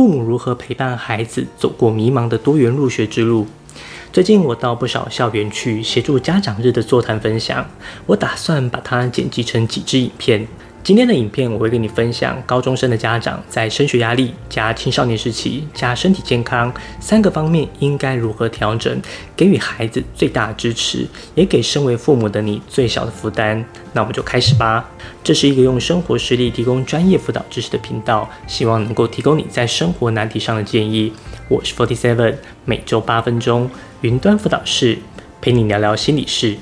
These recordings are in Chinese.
父母如何陪伴孩子走过迷茫的多元入学之路。最近我到不少校园去协助家长日的座谈分享，我打算把它剪辑成几支影片。今天的影片我会跟你分享高中生的家长在升学压力、加青少年时期、加身体健康三个方面应该如何调整，给予孩子最大的支持，也给身为父母的你最小的负担。那我们就开始吧。这是一个用生活实例提供专业辅导知识的频道，希望能够提供你在生活难题上的建议。我是 Forty Seven，每周八分钟云端辅导室，陪你聊聊心理事。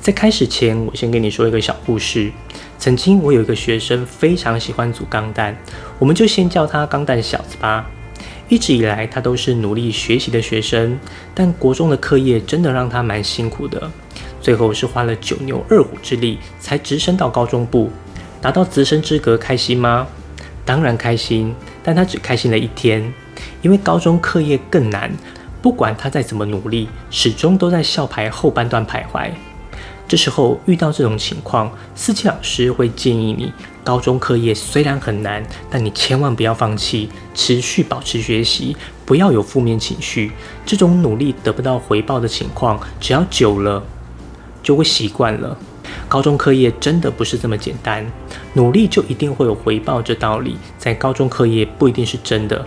在开始前，我先跟你说一个小故事。曾经我有一个学生非常喜欢组钢弹，我们就先叫他钢弹小子吧。一直以来，他都是努力学习的学生，但国中的课业真的让他蛮辛苦的。最后是花了九牛二虎之力才直升到高中部，达到直升之格，开心吗？当然开心，但他只开心了一天，因为高中课业更难，不管他再怎么努力，始终都在校牌后半段徘徊。这时候遇到这种情况，四七老师会建议你：高中课业虽然很难，但你千万不要放弃，持续保持学习，不要有负面情绪。这种努力得不到回报的情况，只要久了就会习惯了。高中课业真的不是这么简单，努力就一定会有回报这道理，在高中课业不一定是真的。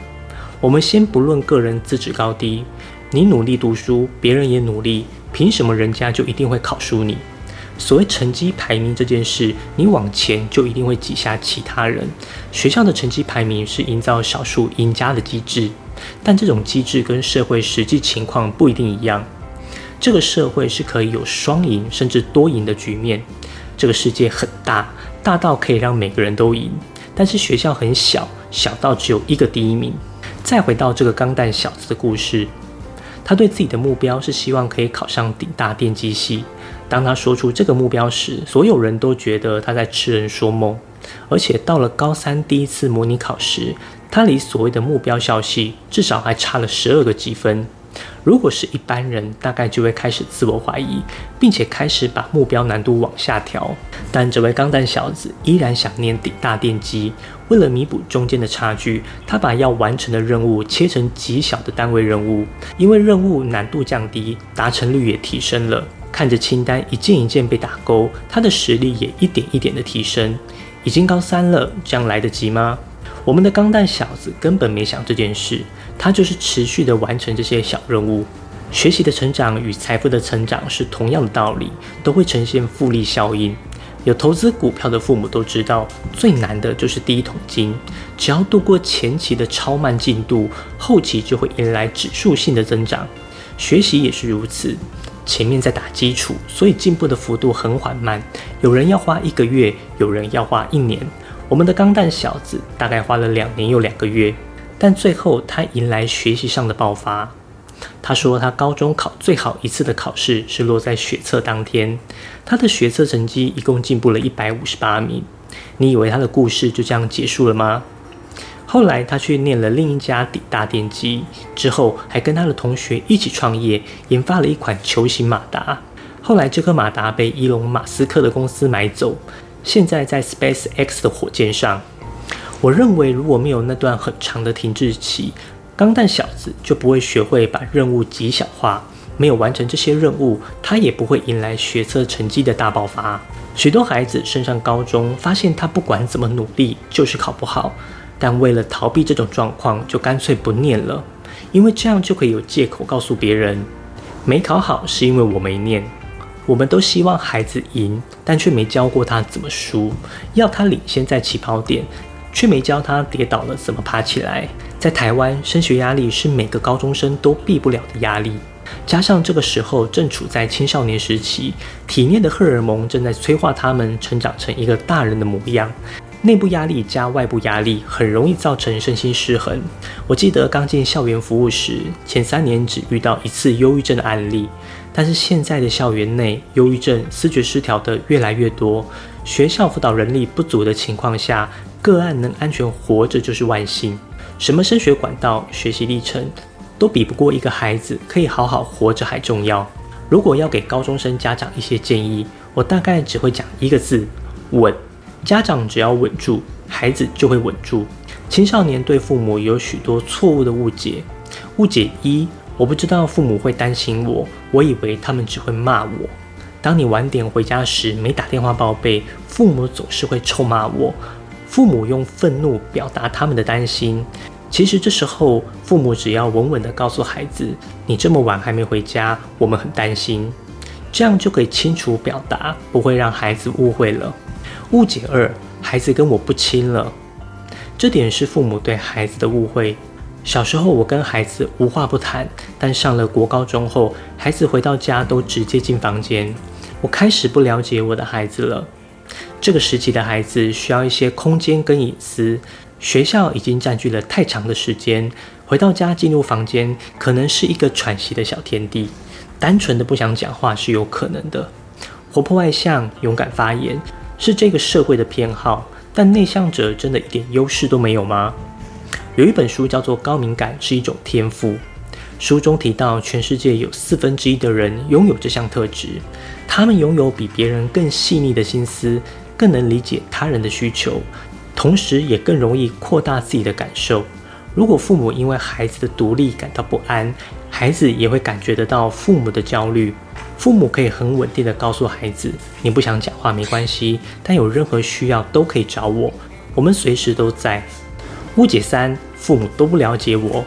我们先不论个人资质高低，你努力读书，别人也努力，凭什么人家就一定会考输你？所谓成绩排名这件事，你往前就一定会挤下其他人。学校的成绩排名是营造少数赢家的机制，但这种机制跟社会实际情况不一定一样。这个社会是可以有双赢甚至多赢的局面。这个世界很大，大到可以让每个人都赢，但是学校很小，小到只有一个第一名。再回到这个钢蛋小子的故事，他对自己的目标是希望可以考上顶大电机系。当他说出这个目标时，所有人都觉得他在痴人说梦。而且到了高三第一次模拟考时，他离所谓的目标校系至少还差了十二个积分。如果是一般人，大概就会开始自我怀疑，并且开始把目标难度往下调。但这位钢蛋小子依然想念顶大电机。为了弥补中间的差距，他把要完成的任务切成极小的单位任务，因为任务难度降低，达成率也提升了。看着清单一件一件被打勾，他的实力也一点一点的提升。已经高三了，这样来得及吗？我们的钢蛋小子根本没想这件事，他就是持续的完成这些小任务。学习的成长与财富的成长是同样的道理，都会呈现复利效应。有投资股票的父母都知道，最难的就是第一桶金。只要度过前期的超慢进度，后期就会迎来指数性的增长。学习也是如此。前面在打基础，所以进步的幅度很缓慢。有人要花一个月，有人要花一年。我们的钢蛋小子大概花了两年又两个月，但最后他迎来学习上的爆发。他说他高中考最好一次的考试是落在学测当天，他的学测成绩一共进步了一百五十八名。你以为他的故事就这样结束了吗？后来，他去念了另一家底大电机，之后还跟他的同学一起创业，研发了一款球形马达。后来，这颗马达被伊隆马斯克的公司买走，现在在 Space X 的火箭上。我认为，如果没有那段很长的停滞期，钢蛋小子就不会学会把任务极小化。没有完成这些任务，他也不会迎来学测成绩的大爆发。许多孩子升上高中，发现他不管怎么努力，就是考不好。但为了逃避这种状况，就干脆不念了，因为这样就可以有借口告诉别人，没考好是因为我没念。我们都希望孩子赢，但却没教过他怎么输，要他领先在起跑点，却没教他跌倒了怎么爬起来。在台湾，升学压力是每个高中生都避不了的压力，加上这个时候正处在青少年时期，体内的荷尔蒙正在催化他们成长成一个大人的模样。内部压力加外部压力，很容易造成身心失衡。我记得刚进校园服务时，前三年只遇到一次忧郁症的案例，但是现在的校园内，忧郁症、思觉失调的越来越多。学校辅导人力不足的情况下，个案能安全活着就是万幸。什么升学管道、学习历程，都比不过一个孩子可以好好活着还重要。如果要给高中生家长一些建议，我大概只会讲一个字：稳。家长只要稳住，孩子就会稳住。青少年对父母有许多错误的误解。误解一：我不知道父母会担心我，我以为他们只会骂我。当你晚点回家时没打电话报备，父母总是会臭骂我。父母用愤怒表达他们的担心。其实这时候，父母只要稳稳地告诉孩子：“你这么晚还没回家，我们很担心。”这样就可以清楚表达，不会让孩子误会了。误解二：孩子跟我不亲了。这点是父母对孩子的误会。小时候我跟孩子无话不谈，但上了国高中后，孩子回到家都直接进房间。我开始不了解我的孩子了。这个时期的孩子需要一些空间跟隐私。学校已经占据了太长的时间，回到家进入房间，可能是一个喘息的小天地。单纯的不想讲话是有可能的。活泼外向、勇敢发言是这个社会的偏好，但内向者真的一点优势都没有吗？有一本书叫做《高敏感是一种天赋》，书中提到，全世界有四分之一的人拥有这项特质，他们拥有比别人更细腻的心思，更能理解他人的需求。同时，也更容易扩大自己的感受。如果父母因为孩子的独立感到不安，孩子也会感觉得到父母的焦虑。父母可以很稳定的告诉孩子：“你不想讲话没关系，但有任何需要都可以找我，我们随时都在。”误解三：父母都不了解我。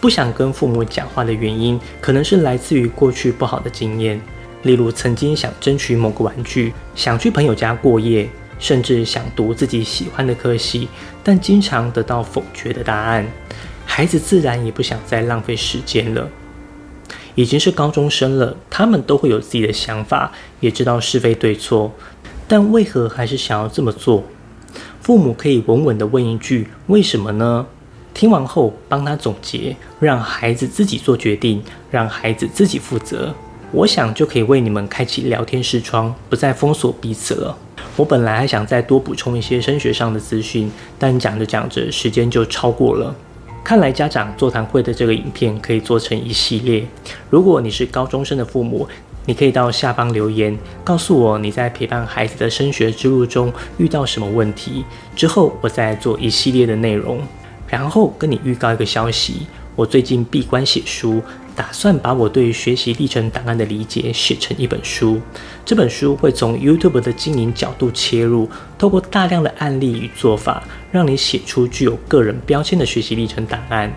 不想跟父母讲话的原因，可能是来自于过去不好的经验，例如曾经想争取某个玩具，想去朋友家过夜。甚至想读自己喜欢的科系，但经常得到否决的答案，孩子自然也不想再浪费时间了。已经是高中生了，他们都会有自己的想法，也知道是非对错，但为何还是想要这么做？父母可以稳稳地问一句：“为什么呢？”听完后帮他总结，让孩子自己做决定，让孩子自己负责。我想就可以为你们开启聊天视窗，不再封锁彼此了。我本来还想再多补充一些升学上的资讯，但讲着讲着时间就超过了。看来家长座谈会的这个影片可以做成一系列。如果你是高中生的父母，你可以到下方留言告诉我你在陪伴孩子的升学之路中遇到什么问题，之后我再做一系列的内容，然后跟你预告一个消息：我最近闭关写书。打算把我对学习历程档案的理解写成一本书。这本书会从 YouTube 的经营角度切入，透过大量的案例与做法，让你写出具有个人标签的学习历程档案。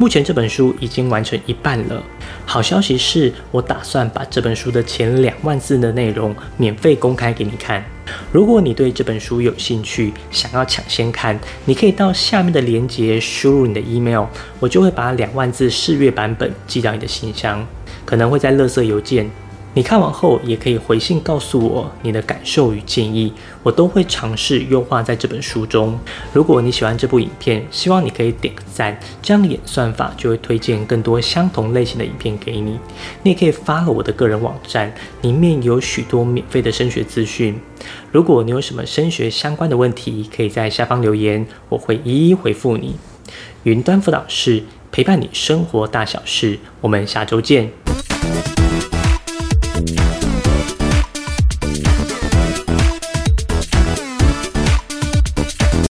目前这本书已经完成一半了。好消息是我打算把这本书的前两万字的内容免费公开给你看。如果你对这本书有兴趣，想要抢先看，你可以到下面的链接输入你的 email，我就会把两万字试阅版本寄到你的信箱，可能会在垃圾邮件。你看完后也可以回信告诉我你的感受与建议，我都会尝试优化在这本书中。如果你喜欢这部影片，希望你可以点个赞，这样演算法就会推荐更多相同类型的影片给你。你也可以发了我的个人网站，里面有许多免费的升学资讯。如果你有什么升学相关的问题，可以在下方留言，我会一一回复你。云端辅导室陪伴你生活大小事，我们下周见。